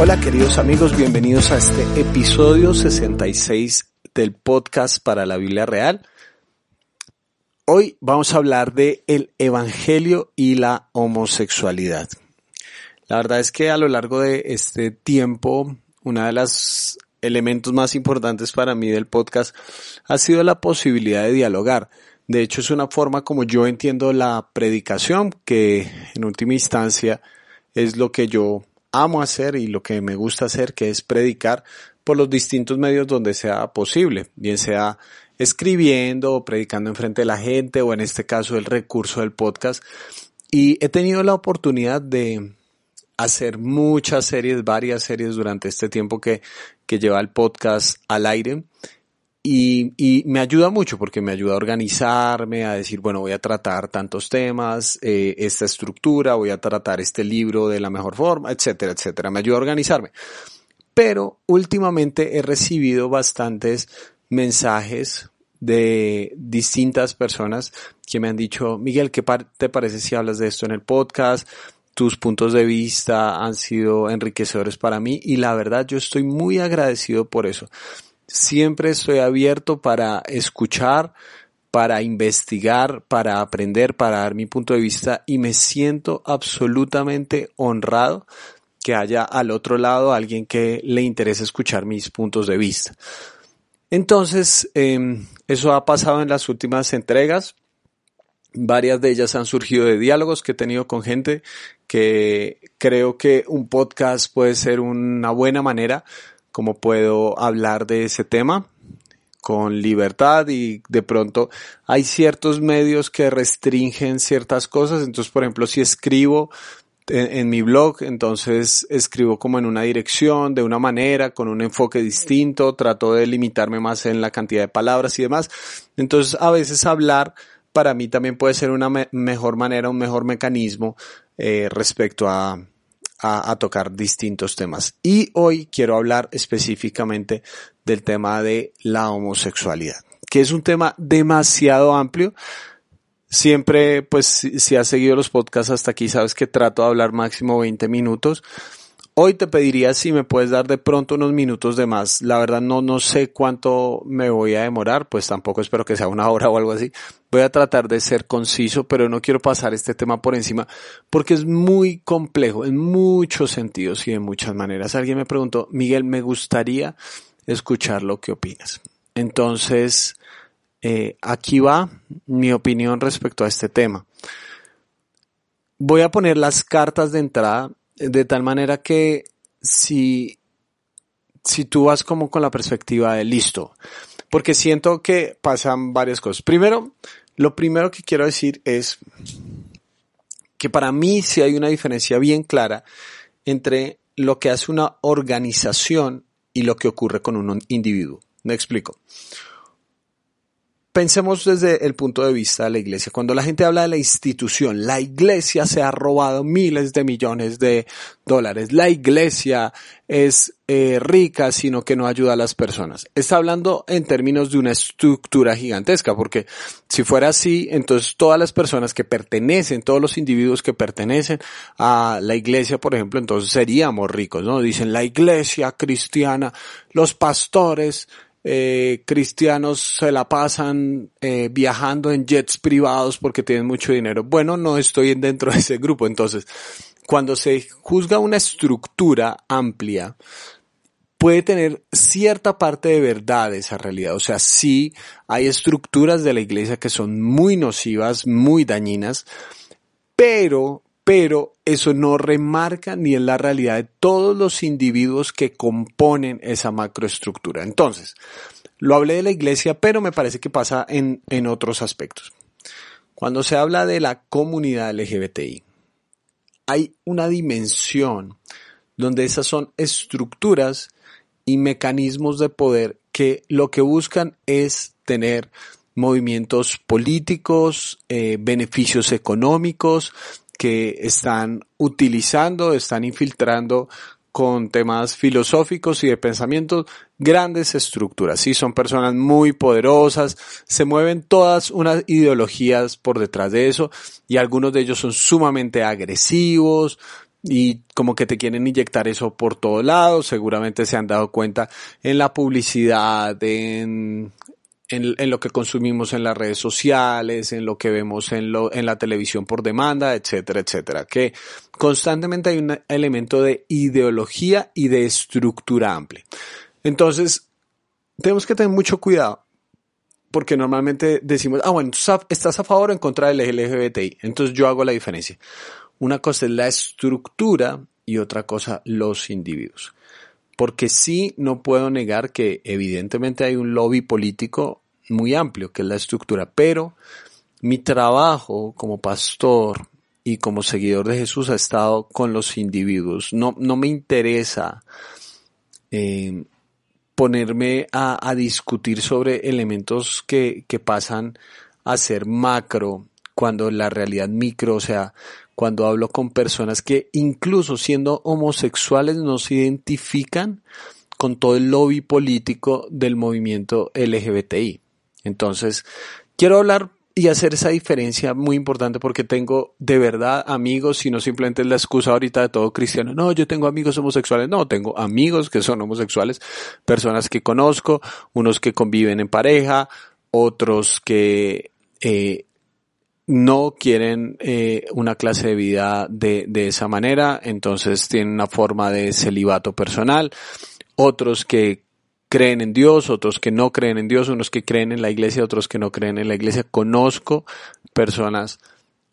Hola queridos amigos, bienvenidos a este episodio 66 del podcast para la Biblia Real. Hoy vamos a hablar de el evangelio y la homosexualidad. La verdad es que a lo largo de este tiempo, una de los elementos más importantes para mí del podcast ha sido la posibilidad de dialogar. De hecho, es una forma como yo entiendo la predicación, que en última instancia es lo que yo amo hacer y lo que me gusta hacer, que es predicar por los distintos medios donde sea posible, bien sea escribiendo o predicando enfrente de la gente o en este caso el recurso del podcast. Y he tenido la oportunidad de hacer muchas series, varias series durante este tiempo que, que lleva el podcast al aire. Y, y, me ayuda mucho porque me ayuda a organizarme, a decir, bueno, voy a tratar tantos temas, eh, esta estructura, voy a tratar este libro de la mejor forma, etcétera, etcétera. Me ayuda a organizarme. Pero últimamente he recibido bastantes mensajes de distintas personas que me han dicho, Miguel, ¿qué te parece si hablas de esto en el podcast? tus puntos de vista han sido enriquecedores para mí y la verdad yo estoy muy agradecido por eso siempre estoy abierto para escuchar, para investigar, para aprender, para dar mi punto de vista y me siento absolutamente honrado que haya al otro lado alguien que le interese escuchar mis puntos de vista. Entonces, em, eso ha pasado en las últimas entregas. Varias de ellas han surgido de diálogos que he tenido con gente que creo que un podcast puede ser una buena manera cómo puedo hablar de ese tema con libertad y de pronto hay ciertos medios que restringen ciertas cosas. Entonces, por ejemplo, si escribo en, mi blog, entonces escribo como en una dirección, de una manera, con un enfoque distinto, trato de limitarme más en la cantidad de palabras y demás. Entonces, a veces hablar para mí también puede ser una mejor manera, un mejor mecanismo eh, respecto a, a, tocar distintos temas. Y hoy quiero hablar específicamente del tema de la homosexualidad, que es un tema demasiado amplio. Siempre, pues, si, has seguido los podcasts hasta aquí, sabes que trato de hablar máximo 20 minutos. Hoy te pediría si me puedes dar de pronto unos minutos de más. La verdad no, no sé cuánto me voy a demorar, pues tampoco espero que sea una hora o algo así. Voy a tratar de ser conciso, pero no quiero pasar este tema por encima porque es muy complejo en muchos sentidos y en muchas maneras. Alguien me preguntó, Miguel, me gustaría escuchar lo que opinas. Entonces, eh, aquí va mi opinión respecto a este tema. Voy a poner las cartas de entrada de tal manera que si, si tú vas como con la perspectiva de listo, porque siento que pasan varias cosas. Primero, lo primero que quiero decir es que para mí sí hay una diferencia bien clara entre lo que hace una organización y lo que ocurre con un individuo. Me explico. Pensemos desde el punto de vista de la iglesia. Cuando la gente habla de la institución, la iglesia se ha robado miles de millones de dólares. La iglesia es eh, rica, sino que no ayuda a las personas. Está hablando en términos de una estructura gigantesca, porque si fuera así, entonces todas las personas que pertenecen, todos los individuos que pertenecen a la iglesia, por ejemplo, entonces seríamos ricos, ¿no? Dicen la iglesia cristiana, los pastores, eh, cristianos se la pasan eh, viajando en jets privados porque tienen mucho dinero. Bueno, no estoy dentro de ese grupo. Entonces, cuando se juzga una estructura amplia, puede tener cierta parte de verdad esa realidad. O sea, sí hay estructuras de la iglesia que son muy nocivas, muy dañinas, pero pero eso no remarca ni en la realidad de todos los individuos que componen esa macroestructura. Entonces, lo hablé de la iglesia, pero me parece que pasa en, en otros aspectos. Cuando se habla de la comunidad LGBTI, hay una dimensión donde esas son estructuras y mecanismos de poder que lo que buscan es tener movimientos políticos, eh, beneficios económicos, que están utilizando, están infiltrando con temas filosóficos y de pensamiento grandes estructuras. Sí, son personas muy poderosas, se mueven todas unas ideologías por detrás de eso y algunos de ellos son sumamente agresivos, y como que te quieren inyectar eso por todos lados, seguramente se han dado cuenta en la publicidad, en, en, lo que consumimos en las redes sociales, en lo que vemos en, lo, en la televisión por demanda, etcétera, etcétera, que constantemente hay un elemento de ideología y de estructura amplia. Entonces, tenemos que tener mucho cuidado porque normalmente decimos, ah, bueno, estás a favor o en contra del LGBTI. Entonces yo hago la diferencia. Una cosa es la estructura y otra cosa los individuos. Porque sí no puedo negar que evidentemente hay un lobby político muy amplio, que es la estructura, pero mi trabajo como pastor y como seguidor de Jesús ha estado con los individuos. No, no me interesa eh, ponerme a, discutir sobre elementos que, que pasan a ser macro cuando la realidad micro, o sea, cuando hablo con personas que incluso siendo homosexuales no se identifican con todo el lobby político del movimiento LGBTI. Entonces, quiero hablar y hacer esa diferencia muy importante porque tengo de verdad amigos y no simplemente es la excusa ahorita de todo cristiano. No, yo tengo amigos homosexuales. No, tengo amigos que son homosexuales, personas que conozco, unos que conviven en pareja, otros que eh, no quieren eh, una clase de vida de, de esa manera, entonces tienen una forma de celibato personal, otros que creen en Dios, otros que no creen en Dios, unos que creen en la iglesia, otros que no creen en la iglesia. Conozco personas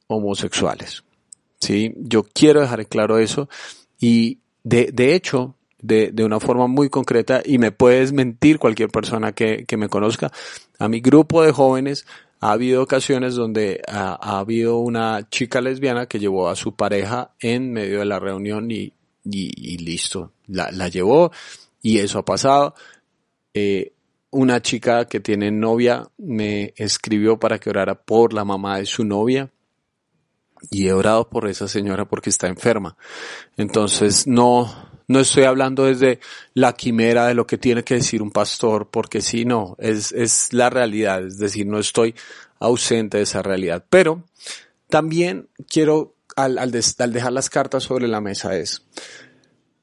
homosexuales. ¿sí? Yo quiero dejar claro eso y de, de hecho, de, de, una forma muy concreta, y me puedes mentir cualquier persona que, que me conozca, a mi grupo de jóvenes ha habido ocasiones donde ha, ha, habido una chica lesbiana que llevó a su pareja en medio de la reunión y, y, y listo, la, la llevó y eso ha pasado. Eh, una chica que tiene novia me escribió para que orara por la mamá de su novia y he orado por esa señora porque está enferma. Entonces no, no estoy hablando desde la quimera de lo que tiene que decir un pastor, porque sí, no, es, es la realidad, es decir, no estoy ausente de esa realidad. Pero también quiero, al, al, al dejar las cartas sobre la mesa, es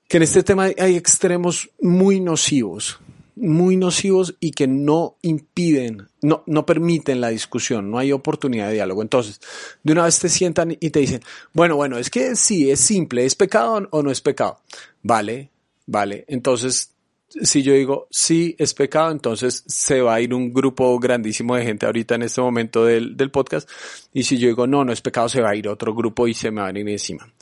que en este tema hay extremos muy nocivos muy nocivos y que no impiden, no, no permiten la discusión, no hay oportunidad de diálogo. Entonces, de una vez te sientan y te dicen, bueno, bueno, es que sí, es simple, ¿es pecado o no es pecado? Vale, vale. Entonces, si yo digo sí es pecado, entonces se va a ir un grupo grandísimo de gente ahorita en este momento del, del podcast. Y si yo digo no, no es pecado, se va a ir otro grupo y se me va a ir encima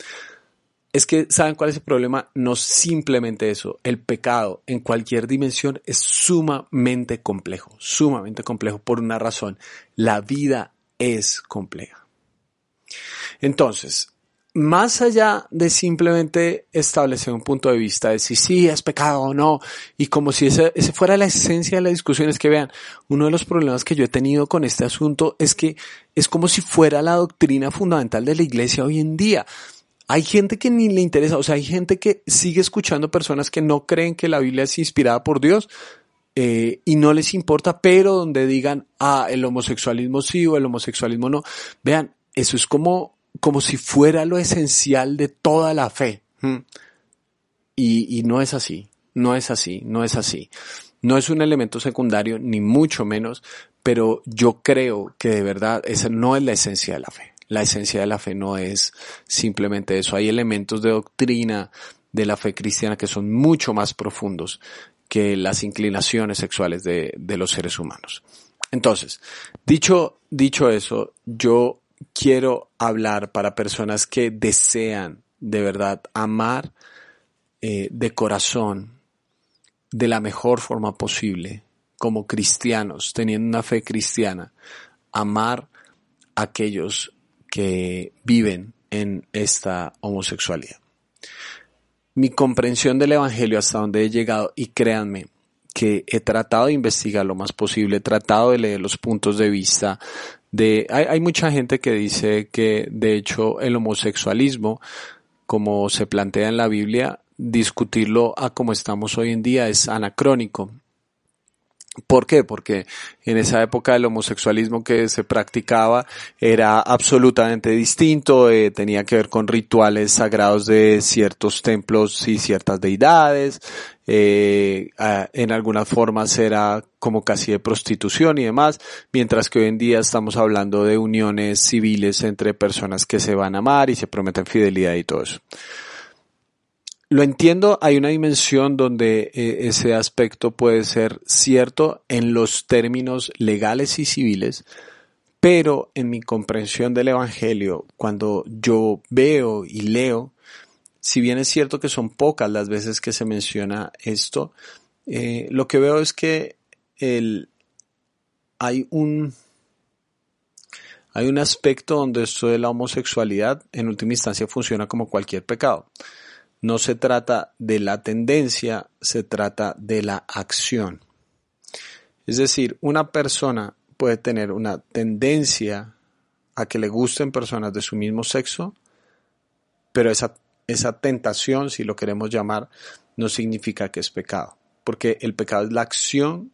es que, ¿saben cuál es el problema? No simplemente eso. El pecado en cualquier dimensión es sumamente complejo, sumamente complejo por una razón. La vida es compleja. Entonces, más allá de simplemente establecer un punto de vista de si sí es pecado o no, y como si ese, ese fuera la esencia de la discusión, es que vean, uno de los problemas que yo he tenido con este asunto es que es como si fuera la doctrina fundamental de la iglesia hoy en día. Hay gente que ni le interesa, o sea, hay gente que sigue escuchando personas que no creen que la Biblia es inspirada por Dios eh, y no les importa, pero donde digan, ah, el homosexualismo sí o el homosexualismo no. Vean, eso es como, como si fuera lo esencial de toda la fe. Y, y no es así, no es así, no es así. No es un elemento secundario, ni mucho menos, pero yo creo que de verdad esa no es la esencia de la fe la esencia de la fe no es simplemente eso. Hay elementos de doctrina de la fe cristiana que son mucho más profundos que las inclinaciones sexuales de, de los seres humanos. Entonces, dicho, dicho eso, yo quiero hablar para personas que desean de verdad amar eh, de corazón, de la mejor forma posible, como cristianos, teniendo una fe cristiana, amar a aquellos que viven en esta homosexualidad. Mi comprensión del Evangelio hasta donde he llegado, y créanme que he tratado de investigar lo más posible, he tratado de leer los puntos de vista de... Hay, hay mucha gente que dice que de hecho el homosexualismo, como se plantea en la Biblia, discutirlo a como estamos hoy en día es anacrónico. ¿Por qué? Porque en esa época el homosexualismo que se practicaba era absolutamente distinto, eh, tenía que ver con rituales sagrados de ciertos templos y ciertas deidades, eh, en algunas formas era como casi de prostitución y demás, mientras que hoy en día estamos hablando de uniones civiles entre personas que se van a amar y se prometen fidelidad y todo eso. Lo entiendo, hay una dimensión donde eh, ese aspecto puede ser cierto en los términos legales y civiles, pero en mi comprensión del Evangelio, cuando yo veo y leo, si bien es cierto que son pocas las veces que se menciona esto, eh, lo que veo es que el, hay un hay un aspecto donde esto de la homosexualidad en última instancia funciona como cualquier pecado. No se trata de la tendencia, se trata de la acción. Es decir, una persona puede tener una tendencia a que le gusten personas de su mismo sexo, pero esa, esa tentación, si lo queremos llamar, no significa que es pecado, porque el pecado es la acción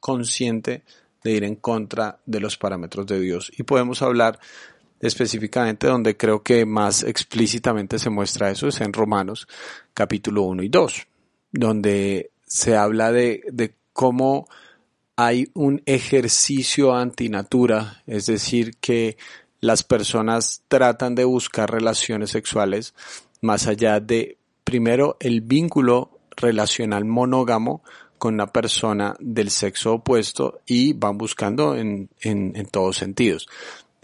consciente de ir en contra de los parámetros de Dios. Y podemos hablar específicamente donde creo que más explícitamente se muestra eso es en Romanos capítulo 1 y 2, donde se habla de, de cómo hay un ejercicio antinatura, es decir, que las personas tratan de buscar relaciones sexuales más allá de, primero, el vínculo relacional monógamo con una persona del sexo opuesto y van buscando en, en, en todos sentidos.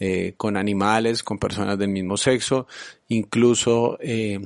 Eh, con animales, con personas del mismo sexo, incluso eh,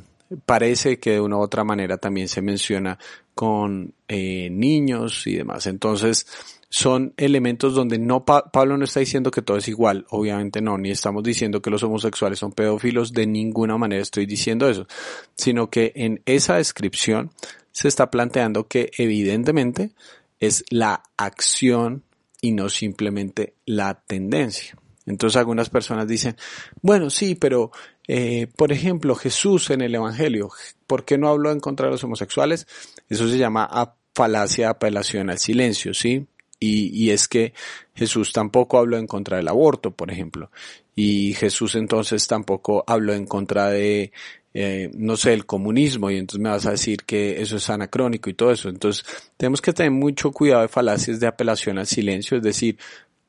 parece que de una u otra manera también se menciona con eh, niños y demás. Entonces, son elementos donde no Pablo no está diciendo que todo es igual, obviamente no, ni estamos diciendo que los homosexuales son pedófilos, de ninguna manera estoy diciendo eso, sino que en esa descripción se está planteando que evidentemente es la acción y no simplemente la tendencia. Entonces algunas personas dicen, bueno, sí, pero eh, por ejemplo Jesús en el Evangelio, ¿por qué no habló en contra de los homosexuales? Eso se llama falacia apelación al silencio, ¿sí? Y, y, es que Jesús tampoco habló en contra del aborto, por ejemplo. Y Jesús entonces tampoco habló en contra de, eh, no sé, el comunismo. Y entonces me vas a decir que eso es anacrónico y todo eso. Entonces tenemos que tener mucho cuidado de falacias de apelación al silencio. Es decir,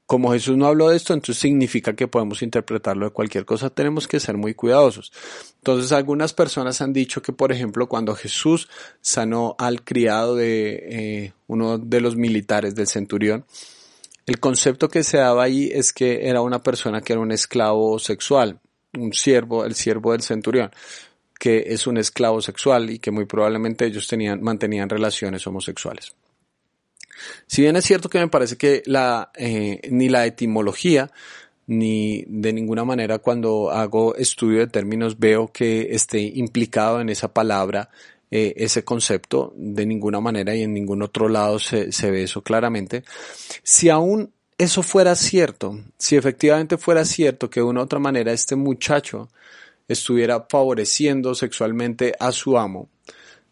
como Jesús no habló de esto, entonces significa que podemos interpretarlo de cualquier cosa, tenemos que ser muy cuidadosos. Entonces algunas personas han dicho que, por ejemplo, cuando Jesús sanó al criado de eh, uno de los militares del centurión, el concepto que se daba ahí es que era una persona que era un esclavo sexual, un siervo, el siervo del centurión, que es un esclavo sexual y que muy probablemente ellos tenían, mantenían relaciones homosexuales. Si bien es cierto que me parece que la, eh, ni la etimología, ni de ninguna manera cuando hago estudio de términos veo que esté implicado en esa palabra eh, ese concepto, de ninguna manera y en ningún otro lado se, se ve eso claramente. Si aún eso fuera cierto, si efectivamente fuera cierto que de una u otra manera este muchacho estuviera favoreciendo sexualmente a su amo,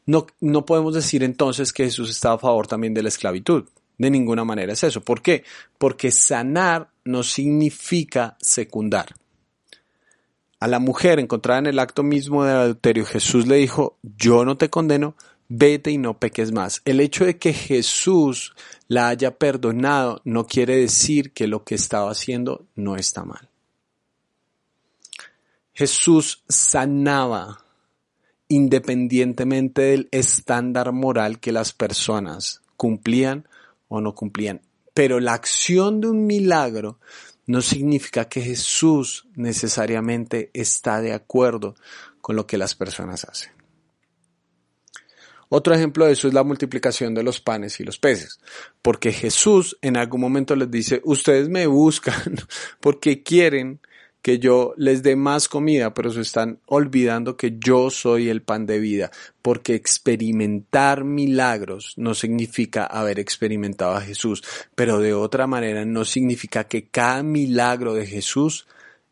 no, no podemos decir entonces que Jesús estaba a favor también de la esclavitud. De ninguna manera es eso. ¿Por qué? Porque sanar no significa secundar. A la mujer encontrada en el acto mismo del adulterio, Jesús le dijo, yo no te condeno, vete y no peques más. El hecho de que Jesús la haya perdonado no quiere decir que lo que estaba haciendo no está mal. Jesús sanaba independientemente del estándar moral que las personas cumplían o no cumplían. Pero la acción de un milagro no significa que Jesús necesariamente está de acuerdo con lo que las personas hacen. Otro ejemplo de eso es la multiplicación de los panes y los peces, porque Jesús en algún momento les dice, ustedes me buscan porque quieren que yo les dé más comida, pero se están olvidando que yo soy el pan de vida, porque experimentar milagros no significa haber experimentado a Jesús, pero de otra manera no significa que cada milagro de Jesús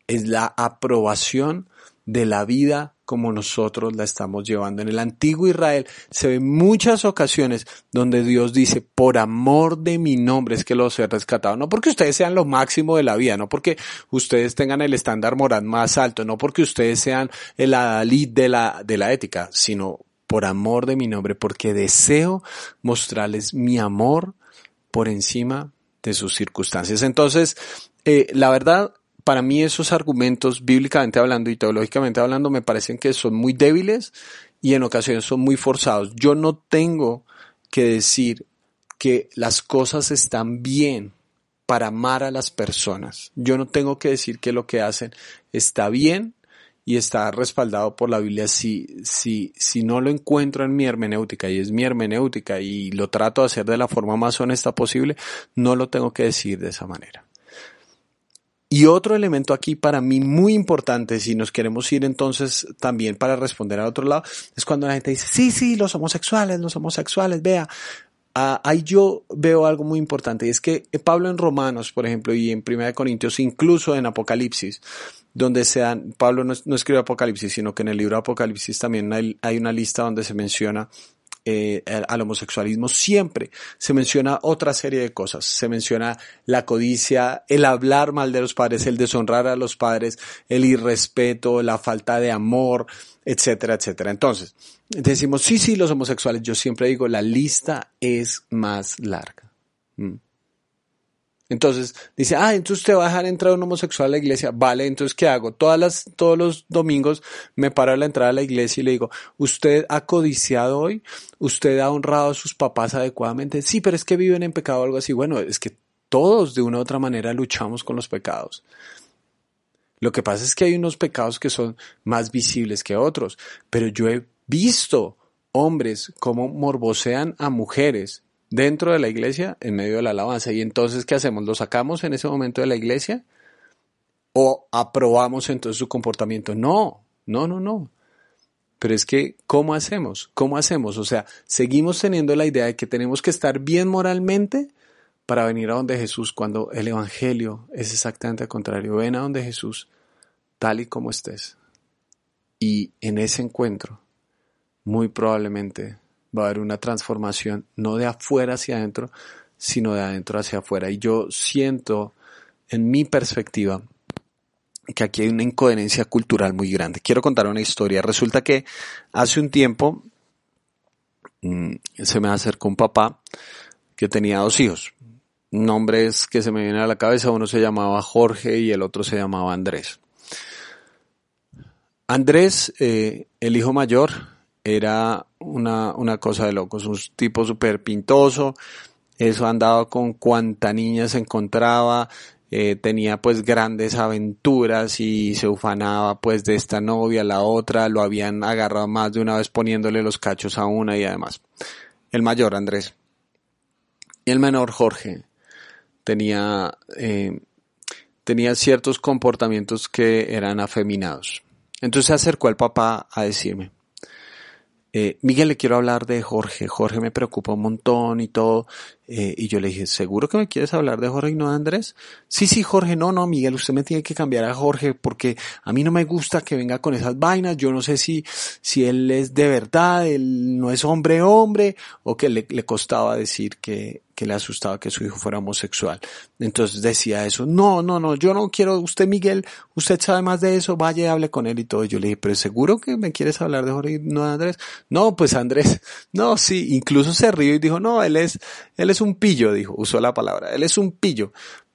es la aprobación de la vida como nosotros la estamos llevando. En el antiguo Israel se ven muchas ocasiones donde Dios dice, por amor de mi nombre es que los he rescatado. No porque ustedes sean lo máximo de la vida, no porque ustedes tengan el estándar moral más alto, no porque ustedes sean el adalid de la, de la ética, sino por amor de mi nombre, porque deseo mostrarles mi amor por encima de sus circunstancias. Entonces, eh, la verdad, para mí esos argumentos, bíblicamente hablando y teológicamente hablando, me parecen que son muy débiles y en ocasiones son muy forzados. Yo no tengo que decir que las cosas están bien para amar a las personas. Yo no tengo que decir que lo que hacen está bien y está respaldado por la Biblia. Si, si, si no lo encuentro en mi hermenéutica y es mi hermenéutica y lo trato de hacer de la forma más honesta posible, no lo tengo que decir de esa manera. Y otro elemento aquí para mí muy importante, si nos queremos ir entonces también para responder al otro lado, es cuando la gente dice, sí, sí, los homosexuales, los homosexuales, vea. Ah, ahí yo veo algo muy importante y es que Pablo en Romanos, por ejemplo, y en Primera de Corintios, incluso en Apocalipsis, donde se dan, Pablo no, no escribe Apocalipsis, sino que en el libro de Apocalipsis también hay, hay una lista donde se menciona eh, al homosexualismo, siempre se menciona otra serie de cosas. Se menciona la codicia, el hablar mal de los padres, el deshonrar a los padres, el irrespeto, la falta de amor, etcétera, etcétera. Entonces, decimos, sí, sí, los homosexuales. Yo siempre digo, la lista es más larga. Mm. Entonces dice, ah, entonces usted va a dejar entrar un homosexual a la iglesia. Vale, entonces ¿qué hago? Todas las, todos los domingos me paro a la entrada a la iglesia y le digo, ¿usted ha codiciado hoy? ¿Usted ha honrado a sus papás adecuadamente? Sí, pero es que viven en pecado o algo así. Bueno, es que todos de una u otra manera luchamos con los pecados. Lo que pasa es que hay unos pecados que son más visibles que otros, pero yo he visto hombres como morbosean a mujeres dentro de la iglesia en medio de la alabanza. Y entonces, ¿qué hacemos? ¿Lo sacamos en ese momento de la iglesia? ¿O aprobamos entonces su comportamiento? No, no, no, no. Pero es que, ¿cómo hacemos? ¿Cómo hacemos? O sea, seguimos teniendo la idea de que tenemos que estar bien moralmente para venir a donde Jesús, cuando el Evangelio es exactamente al contrario. Ven a donde Jesús, tal y como estés. Y en ese encuentro, muy probablemente va a haber una transformación no de afuera hacia adentro, sino de adentro hacia afuera. Y yo siento, en mi perspectiva, que aquí hay una incoherencia cultural muy grande. Quiero contar una historia. Resulta que hace un tiempo mm, se me acercó un papá que tenía dos hijos. Nombres que se me vienen a la cabeza, uno se llamaba Jorge y el otro se llamaba Andrés. Andrés, eh, el hijo mayor, era una, una cosa de locos, un tipo súper pintoso, eso andaba con cuanta niña se encontraba, eh, tenía pues grandes aventuras y se ufanaba pues de esta novia a la otra, lo habían agarrado más de una vez poniéndole los cachos a una y además. El mayor Andrés y el menor Jorge tenía, eh, tenía ciertos comportamientos que eran afeminados. Entonces se acercó al papá a decirme, eh, Miguel, le quiero hablar de Jorge. Jorge me preocupa un montón y todo. Eh, y yo le dije, ¿seguro que me quieres hablar de Jorge y no de Andrés? Sí, sí, Jorge, no, no, Miguel, usted me tiene que cambiar a Jorge porque a mí no me gusta que venga con esas vainas. Yo no sé si, si él es de verdad, él no es hombre, hombre, o que le, le costaba decir que, que le asustaba que su hijo fuera homosexual. Entonces decía eso, no, no, no, yo no quiero, usted Miguel, usted sabe más de eso, vaya y hable con él y todo. Yo le dije, pero seguro que me quieres hablar de Jorge, no Andrés. No, pues Andrés, no, sí, incluso se rió y dijo, no, él es, él es un pillo, dijo, usó la palabra, él es un pillo.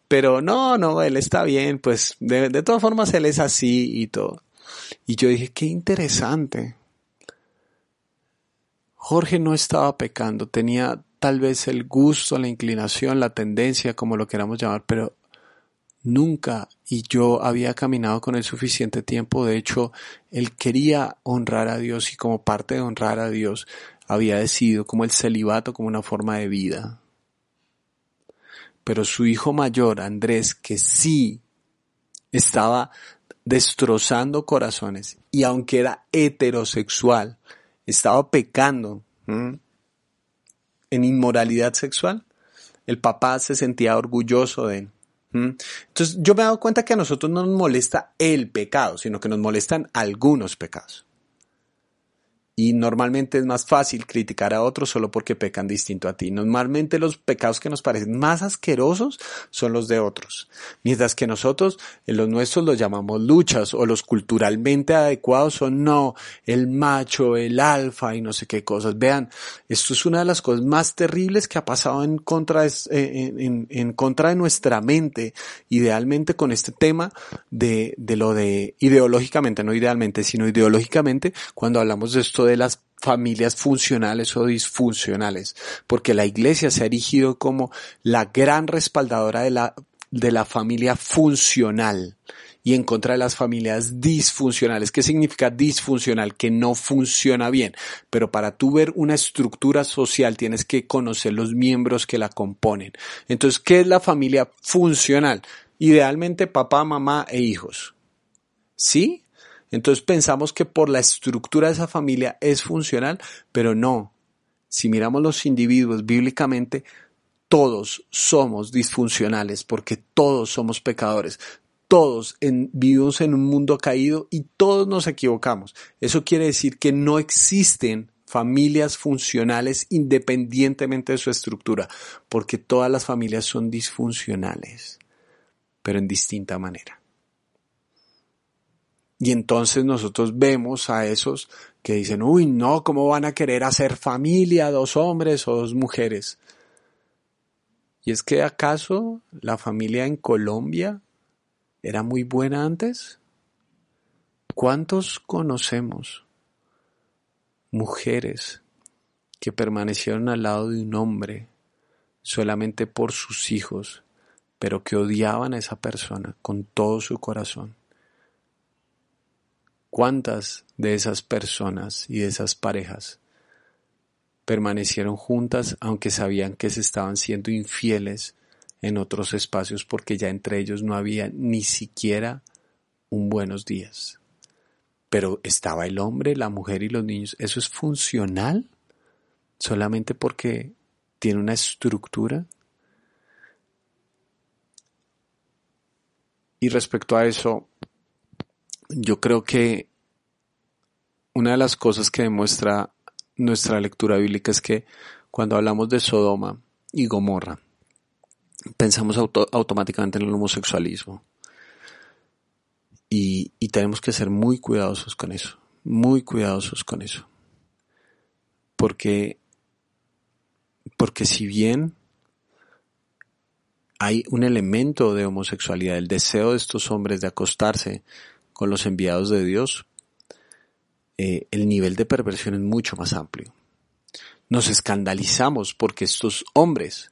Pero no, no, él está bien, pues de, de todas formas él es así y todo. Y yo dije, qué interesante. Jorge no estaba pecando, tenía tal vez el gusto, la inclinación, la tendencia, como lo queramos llamar, pero nunca y yo había caminado con él suficiente tiempo. De hecho, él quería honrar a Dios y como parte de honrar a Dios había decidido como el celibato como una forma de vida. Pero su hijo mayor, Andrés, que sí estaba destrozando corazones y aunque era heterosexual, estaba pecando en inmoralidad sexual, el papá se sentía orgulloso de él. Entonces yo me he dado cuenta que a nosotros no nos molesta el pecado, sino que nos molestan algunos pecados. Y normalmente es más fácil criticar a otros solo porque pecan distinto a ti. Normalmente los pecados que nos parecen más asquerosos son los de otros. Mientras que nosotros, en los nuestros los llamamos luchas o los culturalmente adecuados son no, el macho, el alfa y no sé qué cosas. Vean, esto es una de las cosas más terribles que ha pasado en contra de, eh, en, en, contra de nuestra mente, idealmente con este tema de, de lo de ideológicamente, no idealmente, sino ideológicamente, cuando hablamos de esto de las familias funcionales o disfuncionales, porque la iglesia se ha erigido como la gran respaldadora de la, de la familia funcional y en contra de las familias disfuncionales. ¿Qué significa disfuncional? Que no funciona bien. Pero para tú ver una estructura social tienes que conocer los miembros que la componen. Entonces, ¿qué es la familia funcional? Idealmente papá, mamá e hijos. ¿Sí? Entonces pensamos que por la estructura de esa familia es funcional, pero no. Si miramos los individuos bíblicamente, todos somos disfuncionales porque todos somos pecadores. Todos vivimos en un mundo caído y todos nos equivocamos. Eso quiere decir que no existen familias funcionales independientemente de su estructura, porque todas las familias son disfuncionales, pero en distinta manera. Y entonces nosotros vemos a esos que dicen, uy, no, ¿cómo van a querer hacer familia dos hombres o dos mujeres? Y es que acaso la familia en Colombia era muy buena antes? ¿Cuántos conocemos mujeres que permanecieron al lado de un hombre solamente por sus hijos, pero que odiaban a esa persona con todo su corazón? ¿Cuántas de esas personas y de esas parejas permanecieron juntas aunque sabían que se estaban siendo infieles en otros espacios porque ya entre ellos no había ni siquiera un buenos días? Pero estaba el hombre, la mujer y los niños. ¿Eso es funcional? Solamente porque tiene una estructura. Y respecto a eso, yo creo que una de las cosas que demuestra nuestra lectura bíblica es que cuando hablamos de Sodoma y Gomorra, pensamos automáticamente en el homosexualismo. Y, y tenemos que ser muy cuidadosos con eso, muy cuidadosos con eso. Porque, porque si bien hay un elemento de homosexualidad, el deseo de estos hombres de acostarse con los enviados de Dios, eh, el nivel de perversión es mucho más amplio. Nos escandalizamos porque estos hombres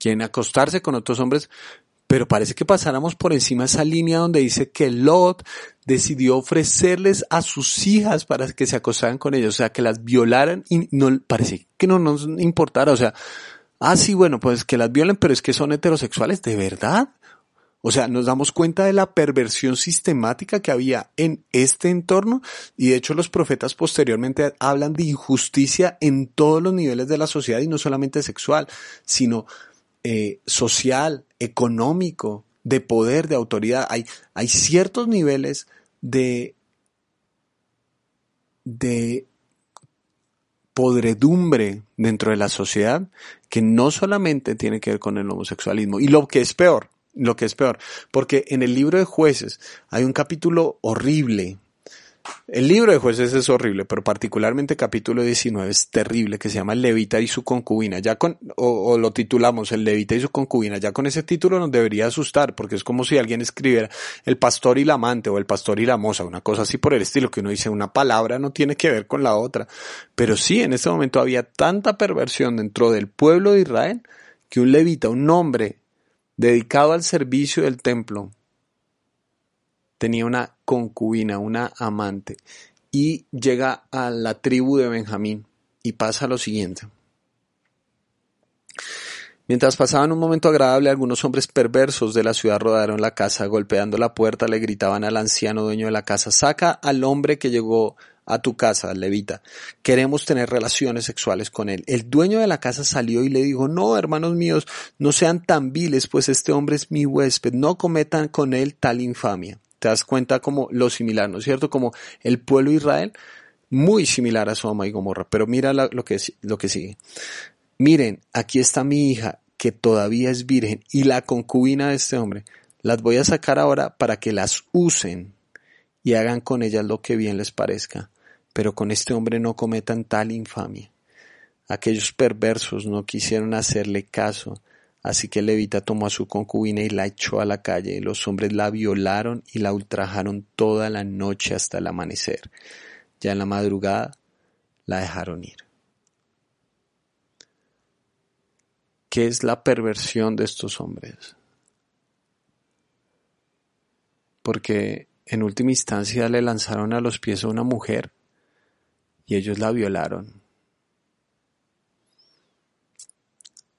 quieren acostarse con otros hombres, pero parece que pasáramos por encima esa línea donde dice que Lot decidió ofrecerles a sus hijas para que se acostaran con ellos, o sea, que las violaran y no parece que no nos importara, o sea, ah, sí, bueno, pues que las violen, pero es que son heterosexuales, ¿de verdad? O sea, nos damos cuenta de la perversión sistemática que había en este entorno y de hecho los profetas posteriormente hablan de injusticia en todos los niveles de la sociedad y no solamente sexual, sino eh, social, económico, de poder, de autoridad. Hay, hay ciertos niveles de, de podredumbre dentro de la sociedad que no solamente tiene que ver con el homosexualismo. Y lo que es peor, lo que es peor, porque en el libro de jueces hay un capítulo horrible. El libro de jueces es horrible, pero particularmente capítulo 19 es terrible, que se llama El levita y su concubina. Ya con, o, lo titulamos El levita y su concubina. Ya con ese título nos debería asustar, porque es como si alguien escribiera El pastor y la amante o El pastor y la moza, una cosa así por el estilo, que uno dice una palabra no tiene que ver con la otra. Pero sí, en este momento había tanta perversión dentro del pueblo de Israel que un levita, un hombre dedicado al servicio del templo, tenía una concubina, una amante, y llega a la tribu de Benjamín y pasa lo siguiente. Mientras pasaban un momento agradable, algunos hombres perversos de la ciudad rodearon la casa, golpeando la puerta, le gritaban al anciano dueño de la casa, saca al hombre que llegó a tu casa, levita. Queremos tener relaciones sexuales con él. El dueño de la casa salió y le dijo, no, hermanos míos, no sean tan viles, pues este hombre es mi huésped, no cometan con él tal infamia. Te das cuenta como lo similar, ¿no es cierto? Como el pueblo de Israel muy similar a Sodoma y Gomorra, pero mira lo, que, lo que sigue. Miren, aquí está mi hija, que todavía es virgen, y la concubina de este hombre. Las voy a sacar ahora para que las usen y hagan con ellas lo que bien les parezca, pero con este hombre no cometan tal infamia. Aquellos perversos no quisieron hacerle caso, así que Levita tomó a su concubina y la echó a la calle, los hombres la violaron y la ultrajaron toda la noche hasta el amanecer. Ya en la madrugada la dejaron ir. ¿Qué es la perversión de estos hombres? Porque en última instancia le lanzaron a los pies a una mujer y ellos la violaron.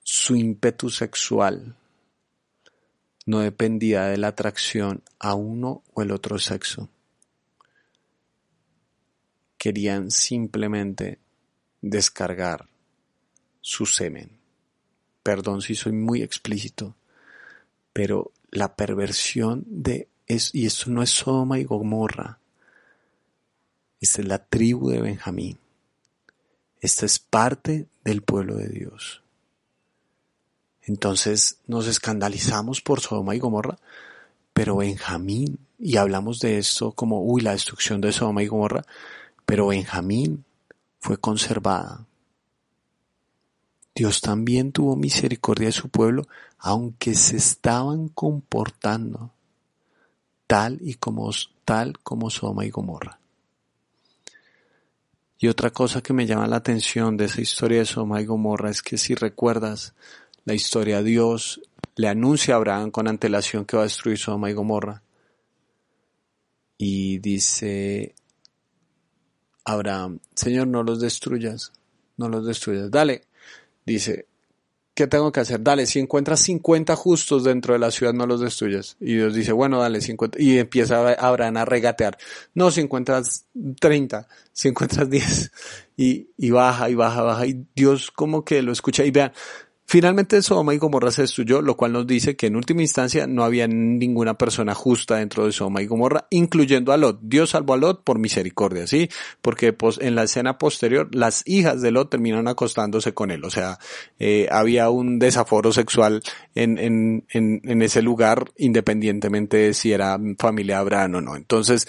Su ímpetu sexual no dependía de la atracción a uno o el otro sexo. Querían simplemente descargar su semen. Perdón si soy muy explícito, pero la perversión de es, y esto no es Sodoma y Gomorra. Esta es la tribu de Benjamín. Esta es parte del pueblo de Dios. Entonces nos escandalizamos por Sodoma y Gomorra, pero Benjamín, y hablamos de esto como, uy, la destrucción de Sodoma y Gomorra, pero Benjamín fue conservada. Dios también tuvo misericordia de su pueblo, aunque se estaban comportando tal y como tal como Sodoma y Gomorra. Y otra cosa que me llama la atención de esa historia de Sodoma y Gomorra es que si recuerdas, la historia Dios le anuncia a Abraham con antelación que va a destruir Sodoma y Gomorra. Y dice Abraham, Señor, no los destruyas, no los destruyas. Dale, dice, ¿qué tengo que hacer? Dale, si encuentras 50 justos dentro de la ciudad, no los destruyas. Y Dios dice, bueno, dale 50. Y empieza Abraham a regatear. No, si encuentras 30, si encuentras 10. Y, y baja, y baja, baja. Y Dios como que lo escucha. Y vean, Finalmente Sodoma y Gomorra se destruyó, lo cual nos dice que en última instancia no había ninguna persona justa dentro de Sodoma y Gomorra, incluyendo a Lot. Dios salvó a Lot por misericordia, ¿sí? Porque pues, en la escena posterior las hijas de Lot terminaron acostándose con él, o sea, eh, había un desaforo sexual en, en, en, en ese lugar, independientemente de si era familia Abraham o no. Entonces,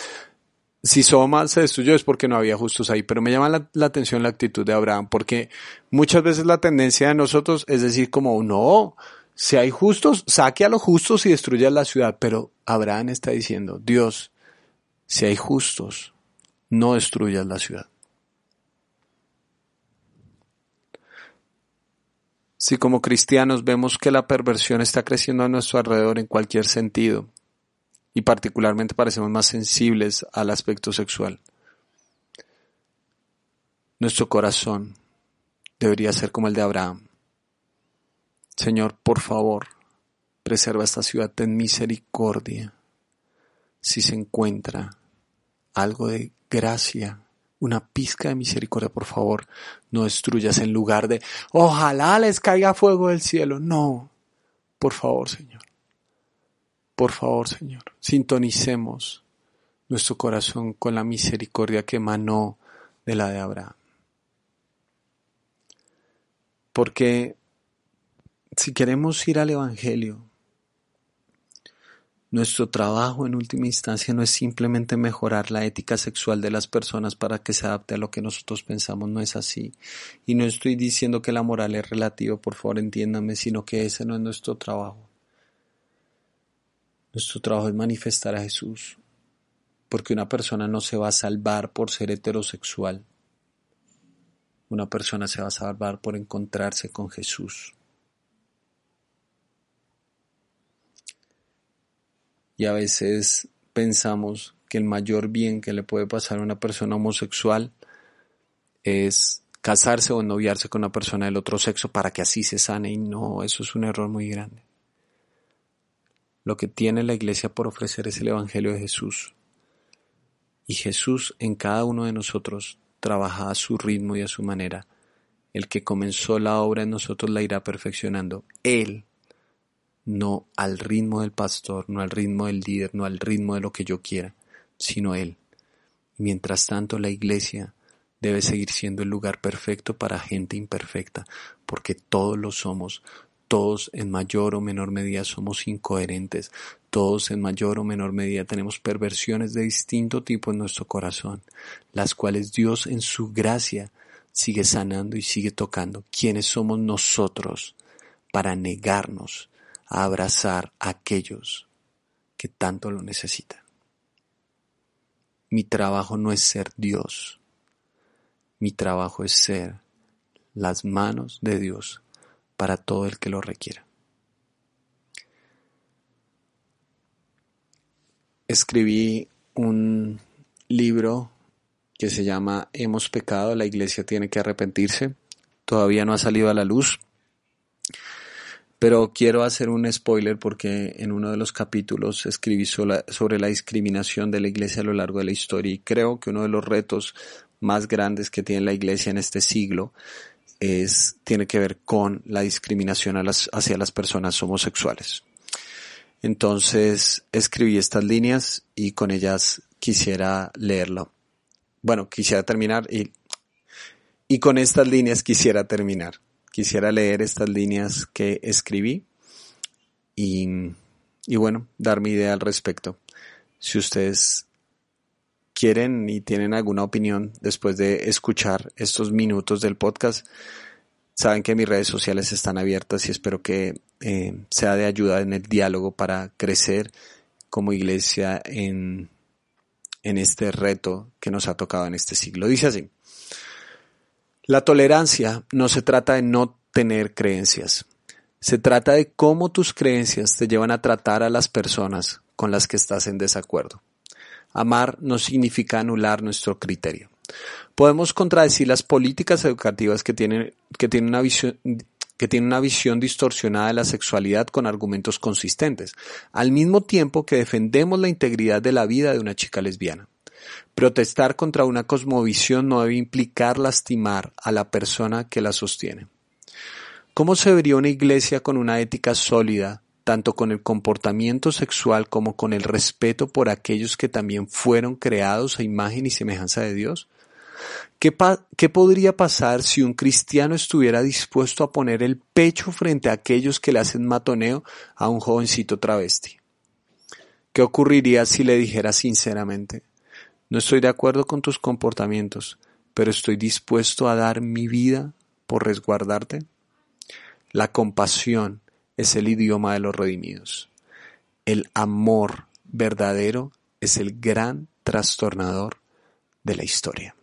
si Soma se destruyó es porque no había justos ahí, pero me llama la, atención la actitud de Abraham, porque muchas veces la tendencia de nosotros es decir como, no, si hay justos, saque a los justos y destruya la ciudad, pero Abraham está diciendo, Dios, si hay justos, no destruyas la ciudad. Si como cristianos vemos que la perversión está creciendo a nuestro alrededor en cualquier sentido, y particularmente parecemos más sensibles al aspecto sexual. Nuestro corazón debería ser como el de Abraham. Señor, por favor, preserva esta ciudad en misericordia. Si se encuentra algo de gracia, una pizca de misericordia, por favor, no destruyas en lugar de, ojalá les caiga fuego del cielo. No, por favor, Señor. Por favor, Señor, sintonicemos nuestro corazón con la misericordia que emanó de la de Abraham. Porque si queremos ir al Evangelio, nuestro trabajo en última instancia no es simplemente mejorar la ética sexual de las personas para que se adapte a lo que nosotros pensamos, no es así. Y no estoy diciendo que la moral es relativa, por favor entiéndame, sino que ese no es nuestro trabajo. Nuestro trabajo es manifestar a Jesús, porque una persona no se va a salvar por ser heterosexual. Una persona se va a salvar por encontrarse con Jesús. Y a veces pensamos que el mayor bien que le puede pasar a una persona homosexual es casarse o noviarse con una persona del otro sexo para que así se sane y no, eso es un error muy grande. Lo que tiene la iglesia por ofrecer es el Evangelio de Jesús. Y Jesús en cada uno de nosotros trabaja a su ritmo y a su manera. El que comenzó la obra en nosotros la irá perfeccionando. Él, no al ritmo del pastor, no al ritmo del líder, no al ritmo de lo que yo quiera, sino Él. Mientras tanto, la iglesia debe seguir siendo el lugar perfecto para gente imperfecta, porque todos lo somos, todos en mayor o menor medida somos incoherentes, todos en mayor o menor medida tenemos perversiones de distinto tipo en nuestro corazón, las cuales Dios en su gracia sigue sanando y sigue tocando. ¿Quiénes somos nosotros para negarnos a abrazar a aquellos que tanto lo necesitan? Mi trabajo no es ser Dios, mi trabajo es ser las manos de Dios para todo el que lo requiera. Escribí un libro que se llama Hemos pecado, la iglesia tiene que arrepentirse. Todavía no ha salido a la luz, pero quiero hacer un spoiler porque en uno de los capítulos escribí sobre la discriminación de la iglesia a lo largo de la historia y creo que uno de los retos más grandes que tiene la Iglesia en este siglo es, tiene que ver con la discriminación hacia las personas homosexuales. Entonces escribí estas líneas y con ellas quisiera leerlo. Bueno, quisiera terminar y, y con estas líneas quisiera terminar. Quisiera leer estas líneas que escribí y, y bueno, dar mi idea al respecto. Si ustedes quieren y tienen alguna opinión después de escuchar estos minutos del podcast, saben que mis redes sociales están abiertas y espero que eh, sea de ayuda en el diálogo para crecer como iglesia en, en este reto que nos ha tocado en este siglo. Dice así, la tolerancia no se trata de no tener creencias, se trata de cómo tus creencias te llevan a tratar a las personas con las que estás en desacuerdo. Amar no significa anular nuestro criterio. Podemos contradecir las políticas educativas que tienen, que tienen una visión, que una visión distorsionada de la sexualidad con argumentos consistentes, al mismo tiempo que defendemos la integridad de la vida de una chica lesbiana. Protestar contra una cosmovisión no debe implicar lastimar a la persona que la sostiene. ¿Cómo se vería una iglesia con una ética sólida tanto con el comportamiento sexual como con el respeto por aquellos que también fueron creados a imagen y semejanza de Dios? ¿Qué, ¿Qué, podría pasar si un cristiano estuviera dispuesto a poner el pecho frente a aquellos que le hacen matoneo a un jovencito travesti? ¿Qué ocurriría si le dijera sinceramente, no estoy de acuerdo con tus comportamientos, pero estoy dispuesto a dar mi vida por resguardarte? La compasión es el idioma de los redimidos. El amor verdadero es el gran trastornador de la historia.